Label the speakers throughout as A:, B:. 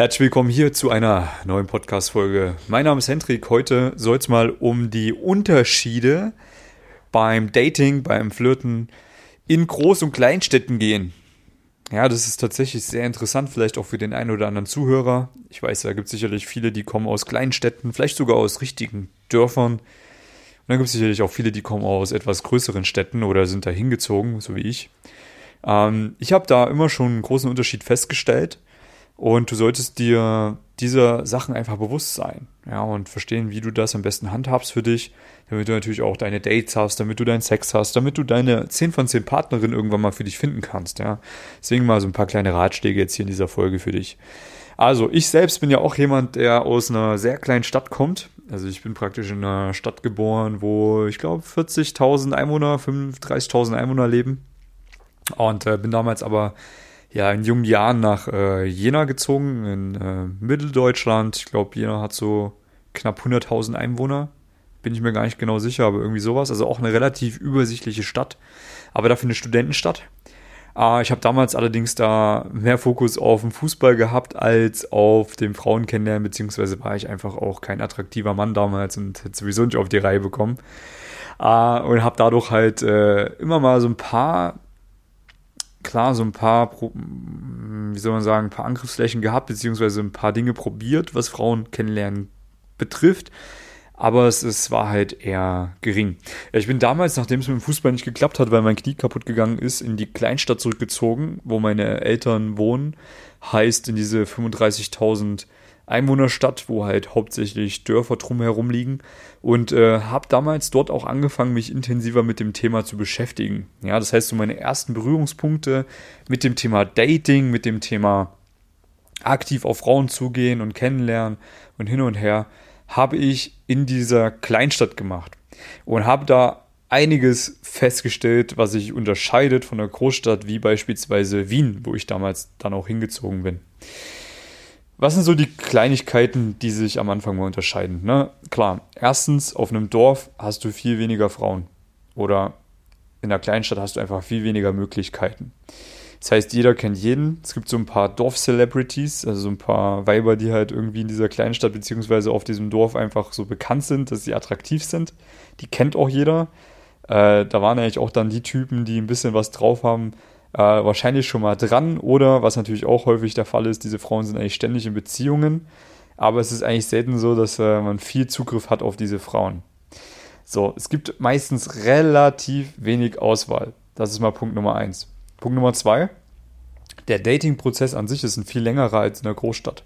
A: Herzlich willkommen hier zu einer neuen Podcast-Folge. Mein Name ist Hendrik. Heute soll es mal um die Unterschiede beim Dating, beim Flirten in Groß- und Kleinstädten gehen. Ja, das ist tatsächlich sehr interessant, vielleicht auch für den einen oder anderen Zuhörer. Ich weiß, da gibt es sicherlich viele, die kommen aus Kleinstädten, vielleicht sogar aus richtigen Dörfern. Und dann gibt es sicherlich auch viele, die kommen aus etwas größeren Städten oder sind da hingezogen, so wie ich. Ähm, ich habe da immer schon einen großen Unterschied festgestellt. Und du solltest dir dieser Sachen einfach bewusst sein, ja, und verstehen, wie du das am besten handhabst für dich, damit du natürlich auch deine Dates hast, damit du deinen Sex hast, damit du deine 10 von 10 Partnerinnen irgendwann mal für dich finden kannst, ja. Deswegen mal so ein paar kleine Ratschläge jetzt hier in dieser Folge für dich. Also, ich selbst bin ja auch jemand, der aus einer sehr kleinen Stadt kommt. Also, ich bin praktisch in einer Stadt geboren, wo ich glaube 40.000 Einwohner, 35.000 Einwohner leben. Und äh, bin damals aber ja, in jungen Jahren nach äh, Jena gezogen, in äh, Mitteldeutschland. Ich glaube, Jena hat so knapp 100.000 Einwohner. Bin ich mir gar nicht genau sicher, aber irgendwie sowas. Also auch eine relativ übersichtliche Stadt, aber dafür eine Studentenstadt. Äh, ich habe damals allerdings da mehr Fokus auf den Fußball gehabt als auf dem Frauen kennenlernen, beziehungsweise war ich einfach auch kein attraktiver Mann damals und hätte sowieso nicht auf die Reihe bekommen. Äh, und habe dadurch halt äh, immer mal so ein paar klar so ein paar, wie soll man sagen, ein paar Angriffsflächen gehabt, beziehungsweise ein paar Dinge probiert, was Frauen kennenlernen betrifft. Aber es, es war halt eher gering. Ich bin damals, nachdem es mit dem Fußball nicht geklappt hat, weil mein Knie kaputt gegangen ist, in die Kleinstadt zurückgezogen, wo meine Eltern wohnen. Heißt in diese 35.000 Einwohnerstadt, wo halt hauptsächlich Dörfer drumherum liegen und äh, habe damals dort auch angefangen, mich intensiver mit dem Thema zu beschäftigen. Ja, das heißt, so meine ersten Berührungspunkte mit dem Thema Dating, mit dem Thema aktiv auf Frauen zugehen und kennenlernen und hin und her, habe ich in dieser Kleinstadt gemacht und habe da einiges festgestellt, was sich unterscheidet von einer Großstadt wie beispielsweise Wien, wo ich damals dann auch hingezogen bin. Was sind so die Kleinigkeiten, die sich am Anfang mal unterscheiden? Ne? Klar, erstens, auf einem Dorf hast du viel weniger Frauen. Oder in der Kleinstadt hast du einfach viel weniger Möglichkeiten. Das heißt, jeder kennt jeden. Es gibt so ein paar Dorf-Celebrities, also so ein paar Weiber, die halt irgendwie in dieser Kleinstadt beziehungsweise auf diesem Dorf einfach so bekannt sind, dass sie attraktiv sind. Die kennt auch jeder. Äh, da waren eigentlich auch dann die Typen, die ein bisschen was drauf haben, äh, wahrscheinlich schon mal dran oder, was natürlich auch häufig der Fall ist, diese Frauen sind eigentlich ständig in Beziehungen, aber es ist eigentlich selten so, dass äh, man viel Zugriff hat auf diese Frauen. So, es gibt meistens relativ wenig Auswahl. Das ist mal Punkt Nummer eins. Punkt Nummer zwei, der Dating-Prozess an sich ist ein viel längerer als in der Großstadt.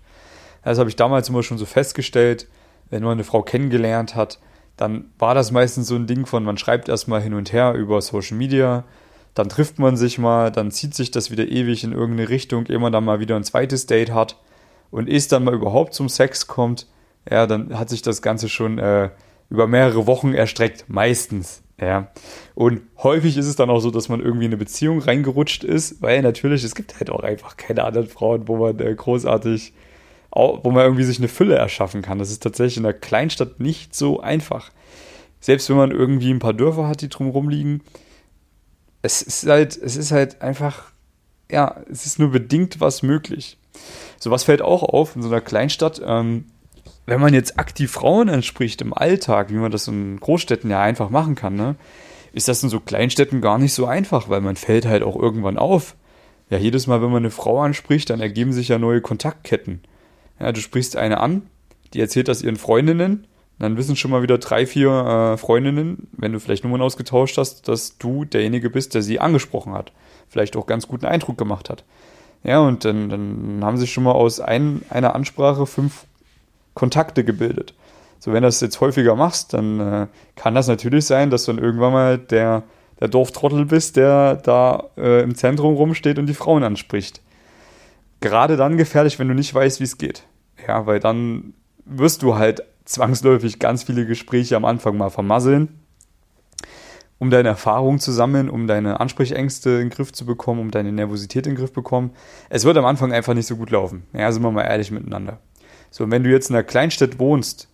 A: Das habe ich damals immer schon so festgestellt, wenn man eine Frau kennengelernt hat, dann war das meistens so ein Ding von, man schreibt erstmal hin und her über Social Media, dann trifft man sich mal, dann zieht sich das wieder ewig in irgendeine Richtung, ehe man dann mal wieder ein zweites Date hat und ist dann mal überhaupt zum Sex kommt, ja, dann hat sich das Ganze schon äh, über mehrere Wochen erstreckt, meistens. Ja. Und häufig ist es dann auch so, dass man irgendwie in eine Beziehung reingerutscht ist, weil natürlich, es gibt halt auch einfach keine anderen Frauen, wo man äh, großartig, wo man irgendwie sich eine Fülle erschaffen kann. Das ist tatsächlich in der Kleinstadt nicht so einfach. Selbst wenn man irgendwie ein paar Dörfer hat, die drumherum liegen, es ist halt, es ist halt einfach, ja, es ist nur bedingt was möglich. So was fällt auch auf in so einer Kleinstadt. Ähm, wenn man jetzt aktiv Frauen anspricht im Alltag, wie man das in Großstädten ja einfach machen kann, ne, ist das in so Kleinstädten gar nicht so einfach, weil man fällt halt auch irgendwann auf. Ja, jedes Mal, wenn man eine Frau anspricht, dann ergeben sich ja neue Kontaktketten. Ja, du sprichst eine an, die erzählt das ihren Freundinnen dann wissen schon mal wieder drei, vier äh, Freundinnen, wenn du vielleicht Nummern ausgetauscht hast, dass du derjenige bist, der sie angesprochen hat. Vielleicht auch ganz guten Eindruck gemacht hat. Ja, und dann, dann haben sich schon mal aus ein, einer Ansprache fünf Kontakte gebildet. So, wenn du das jetzt häufiger machst, dann äh, kann das natürlich sein, dass du dann irgendwann mal der, der Dorftrottel bist, der da äh, im Zentrum rumsteht und die Frauen anspricht. Gerade dann gefährlich, wenn du nicht weißt, wie es geht. Ja, weil dann wirst du halt zwangsläufig ganz viele Gespräche am Anfang mal vermasseln, um deine Erfahrung zu sammeln, um deine Ansprechängste in den Griff zu bekommen, um deine Nervosität in den Griff zu bekommen. Es wird am Anfang einfach nicht so gut laufen. Ja, sind wir mal ehrlich miteinander. So, und wenn du jetzt in einer Kleinstadt wohnst,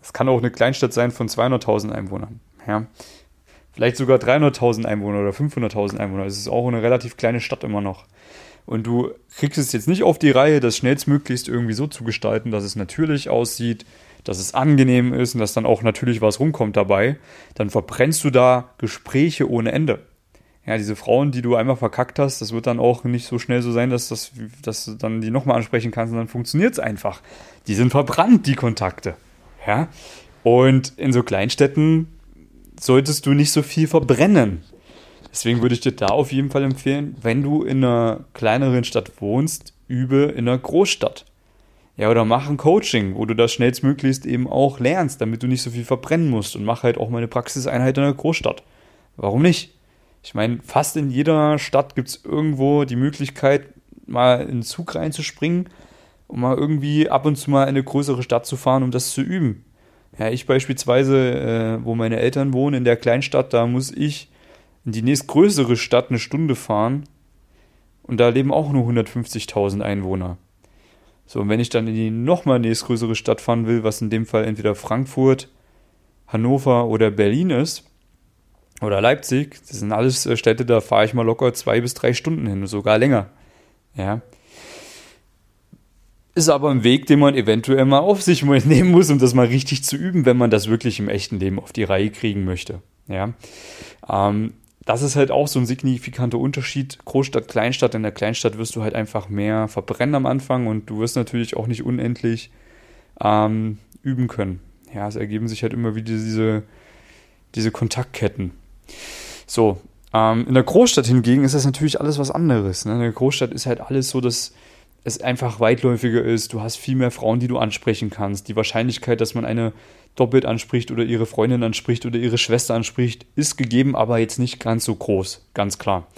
A: das kann auch eine Kleinstadt sein von 200.000 Einwohnern, ja, vielleicht sogar 300.000 Einwohner oder 500.000 Einwohner, das ist auch eine relativ kleine Stadt immer noch. und du kriegst es jetzt nicht auf die Reihe, das schnellstmöglichst irgendwie so zu gestalten, dass es natürlich aussieht, dass es angenehm ist und dass dann auch natürlich was rumkommt dabei, dann verbrennst du da Gespräche ohne Ende. Ja, diese Frauen, die du einmal verkackt hast, das wird dann auch nicht so schnell so sein, dass, das, dass du dann die nochmal ansprechen kannst und dann funktioniert es einfach. Die sind verbrannt, die Kontakte. Ja, und in so Kleinstädten solltest du nicht so viel verbrennen. Deswegen würde ich dir da auf jeden Fall empfehlen, wenn du in einer kleineren Stadt wohnst, übe in einer Großstadt. Ja, oder mach ein Coaching, wo du das schnellstmöglichst eben auch lernst, damit du nicht so viel verbrennen musst und mach halt auch mal eine Praxiseinheit in einer Großstadt. Warum nicht? Ich meine, fast in jeder Stadt gibt es irgendwo die Möglichkeit, mal in den Zug reinzuspringen und mal irgendwie ab und zu mal in eine größere Stadt zu fahren, um das zu üben. Ja, ich beispielsweise, äh, wo meine Eltern wohnen, in der Kleinstadt, da muss ich in die nächstgrößere Stadt eine Stunde fahren und da leben auch nur 150.000 Einwohner. So, und wenn ich dann in die nochmal nächstgrößere Stadt fahren will, was in dem Fall entweder Frankfurt, Hannover oder Berlin ist, oder Leipzig, das sind alles äh, Städte, da fahre ich mal locker zwei bis drei Stunden hin, sogar länger. Ja. Ist aber ein Weg, den man eventuell mal auf sich nehmen muss, um das mal richtig zu üben, wenn man das wirklich im echten Leben auf die Reihe kriegen möchte. Ja. Ähm, das ist halt auch so ein signifikanter Unterschied. Großstadt, Kleinstadt. In der Kleinstadt wirst du halt einfach mehr verbrennen am Anfang und du wirst natürlich auch nicht unendlich ähm, üben können. Ja, es ergeben sich halt immer wieder diese, diese Kontaktketten. So, ähm, in der Großstadt hingegen ist das natürlich alles was anderes. Ne? In der Großstadt ist halt alles so, dass es einfach weitläufiger ist. Du hast viel mehr Frauen, die du ansprechen kannst. Die Wahrscheinlichkeit, dass man eine doppelt anspricht oder ihre Freundin anspricht oder ihre Schwester anspricht, ist gegeben, aber jetzt nicht ganz so groß, ganz klar.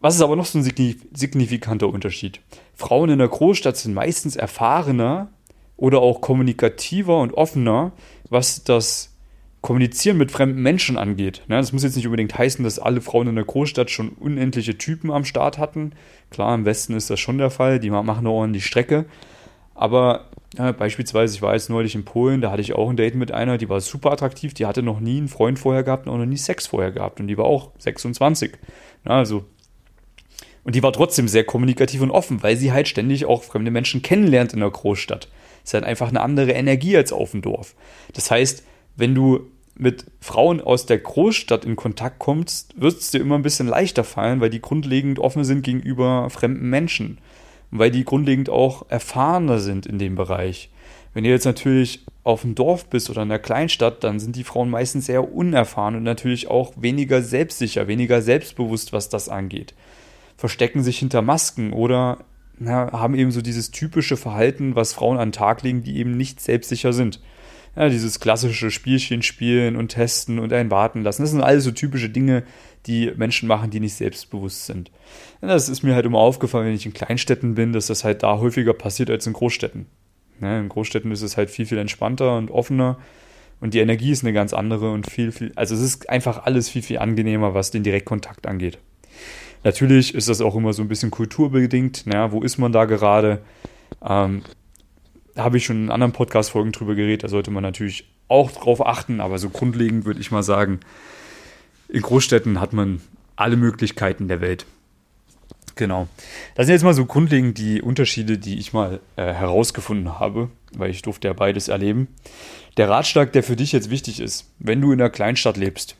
A: Was ist aber noch so ein signifikanter Unterschied? Frauen in der Großstadt sind meistens erfahrener oder auch kommunikativer und offener, was das Kommunizieren mit fremden Menschen angeht. Das muss jetzt nicht unbedingt heißen, dass alle Frauen in der Großstadt schon unendliche Typen am Start hatten. Klar, im Westen ist das schon der Fall, die machen eine ordentliche Strecke. Aber ja, beispielsweise, ich war jetzt neulich in Polen, da hatte ich auch ein Date mit einer, die war super attraktiv, die hatte noch nie einen Freund vorher gehabt und auch noch nie Sex vorher gehabt und die war auch 26. Ja, also. Und die war trotzdem sehr kommunikativ und offen, weil sie halt ständig auch fremde Menschen kennenlernt in der Großstadt. Ist halt einfach eine andere Energie als auf dem Dorf. Das heißt, wenn du mit Frauen aus der Großstadt in Kontakt kommst, wird es dir immer ein bisschen leichter fallen, weil die grundlegend offen sind gegenüber fremden Menschen weil die grundlegend auch erfahrener sind in dem Bereich. Wenn du jetzt natürlich auf dem Dorf bist oder in einer Kleinstadt, dann sind die Frauen meistens sehr unerfahren und natürlich auch weniger selbstsicher, weniger selbstbewusst, was das angeht. Verstecken sich hinter Masken oder na, haben eben so dieses typische Verhalten, was Frauen an den Tag legen, die eben nicht selbstsicher sind. Ja, dieses klassische Spielchen spielen und testen und einen warten lassen. Das sind alles so typische Dinge, die Menschen machen, die nicht selbstbewusst sind. Ja, das ist mir halt immer aufgefallen, wenn ich in Kleinstädten bin, dass das halt da häufiger passiert als in Großstädten. Ja, in Großstädten ist es halt viel, viel entspannter und offener und die Energie ist eine ganz andere und viel, viel, also es ist einfach alles viel, viel angenehmer, was den Direktkontakt angeht. Natürlich ist das auch immer so ein bisschen kulturbedingt, naja, wo ist man da gerade? Ähm, da habe ich schon in anderen Podcast-Folgen drüber geredet, da sollte man natürlich auch drauf achten, aber so grundlegend würde ich mal sagen, in Großstädten hat man alle Möglichkeiten der Welt. Genau. Das sind jetzt mal so grundlegend die Unterschiede, die ich mal äh, herausgefunden habe, weil ich durfte ja beides erleben. Der Ratschlag, der für dich jetzt wichtig ist, wenn du in einer Kleinstadt lebst,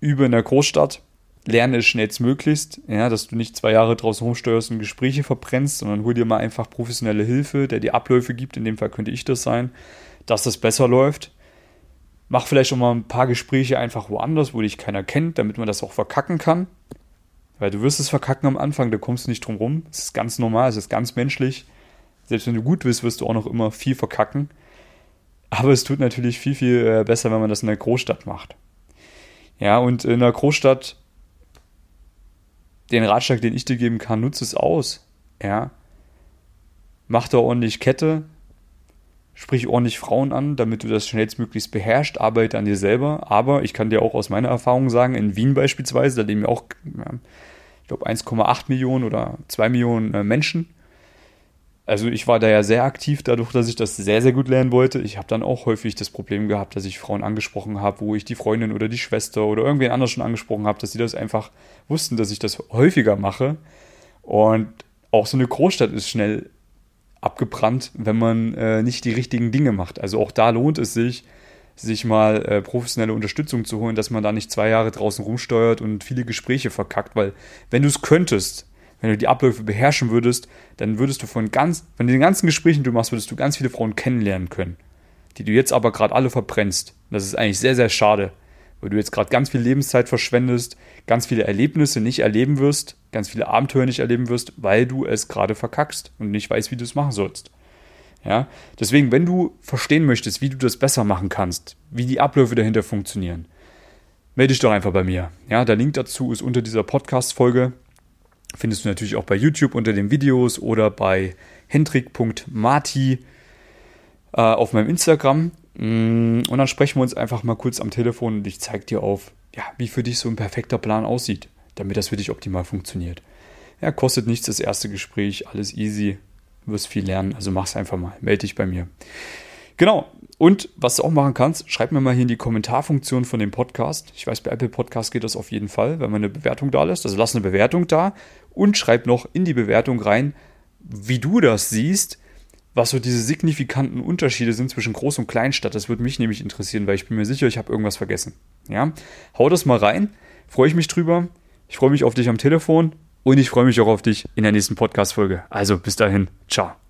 A: übe in der Großstadt, lerne es schnellstmöglichst, ja, dass du nicht zwei Jahre draußen rumsteuerst und Gespräche verbrennst, sondern hol dir mal einfach professionelle Hilfe, der dir Abläufe gibt, in dem Fall könnte ich das sein, dass das besser läuft. Mach vielleicht schon mal ein paar Gespräche einfach woanders, wo dich keiner kennt, damit man das auch verkacken kann. Weil du wirst es verkacken am Anfang, da kommst du nicht drum rum. Es ist ganz normal, es ist ganz menschlich. Selbst wenn du gut bist, wirst du auch noch immer viel verkacken. Aber es tut natürlich viel, viel äh, besser, wenn man das in der Großstadt macht. Ja, und in der Großstadt den Ratschlag, den ich dir geben kann, nutze es aus. Ja. Mach da ordentlich Kette, sprich ordentlich Frauen an, damit du das schnellstmöglichst beherrschst, arbeite an dir selber. Aber ich kann dir auch aus meiner Erfahrung sagen, in Wien beispielsweise, da leben ja auch, ich glaube, 1,8 Millionen oder 2 Millionen äh, Menschen. Also ich war da ja sehr aktiv, dadurch, dass ich das sehr, sehr gut lernen wollte. Ich habe dann auch häufig das Problem gehabt, dass ich Frauen angesprochen habe, wo ich die Freundin oder die Schwester oder irgendwen anders schon angesprochen habe, dass sie das einfach wussten, dass ich das häufiger mache. Und auch so eine Großstadt ist schnell abgebrannt, wenn man äh, nicht die richtigen Dinge macht. Also auch da lohnt es sich, sich mal äh, professionelle Unterstützung zu holen, dass man da nicht zwei Jahre draußen rumsteuert und viele Gespräche verkackt, weil wenn du es könntest, wenn du die Abläufe beherrschen würdest, dann würdest du von ganz, von den ganzen Gesprächen, die du machst, würdest du ganz viele Frauen kennenlernen können, die du jetzt aber gerade alle verbrennst. Das ist eigentlich sehr, sehr schade, weil du jetzt gerade ganz viel Lebenszeit verschwendest, ganz viele Erlebnisse nicht erleben wirst, ganz viele Abenteuer nicht erleben wirst, weil du es gerade verkackst und nicht weißt, wie du es machen sollst. Ja, deswegen, wenn du verstehen möchtest, wie du das besser machen kannst, wie die Abläufe dahinter funktionieren, melde dich doch einfach bei mir. Ja, der Link dazu ist unter dieser Podcast-Folge. Findest du natürlich auch bei YouTube unter den Videos oder bei hendrik.marti äh, auf meinem Instagram. Mm, und dann sprechen wir uns einfach mal kurz am Telefon und ich zeige dir auf, ja, wie für dich so ein perfekter Plan aussieht, damit das für dich optimal funktioniert. Ja, kostet nichts das erste Gespräch, alles easy wirst viel lernen. Also mach's einfach mal. Melde dich bei mir. Genau. Und was du auch machen kannst, schreib mir mal hier in die Kommentarfunktion von dem Podcast. Ich weiß, bei Apple Podcast geht das auf jeden Fall, wenn man eine Bewertung da lässt. Also lass eine Bewertung da und schreib noch in die Bewertung rein, wie du das siehst, was so diese signifikanten Unterschiede sind zwischen Groß- und Kleinstadt. Das würde mich nämlich interessieren, weil ich bin mir sicher, ich habe irgendwas vergessen. Ja, hau das mal rein. Freue ich mich drüber. Ich freue mich auf dich am Telefon und ich freue mich auch auf dich in der nächsten Podcast-Folge. Also bis dahin, ciao.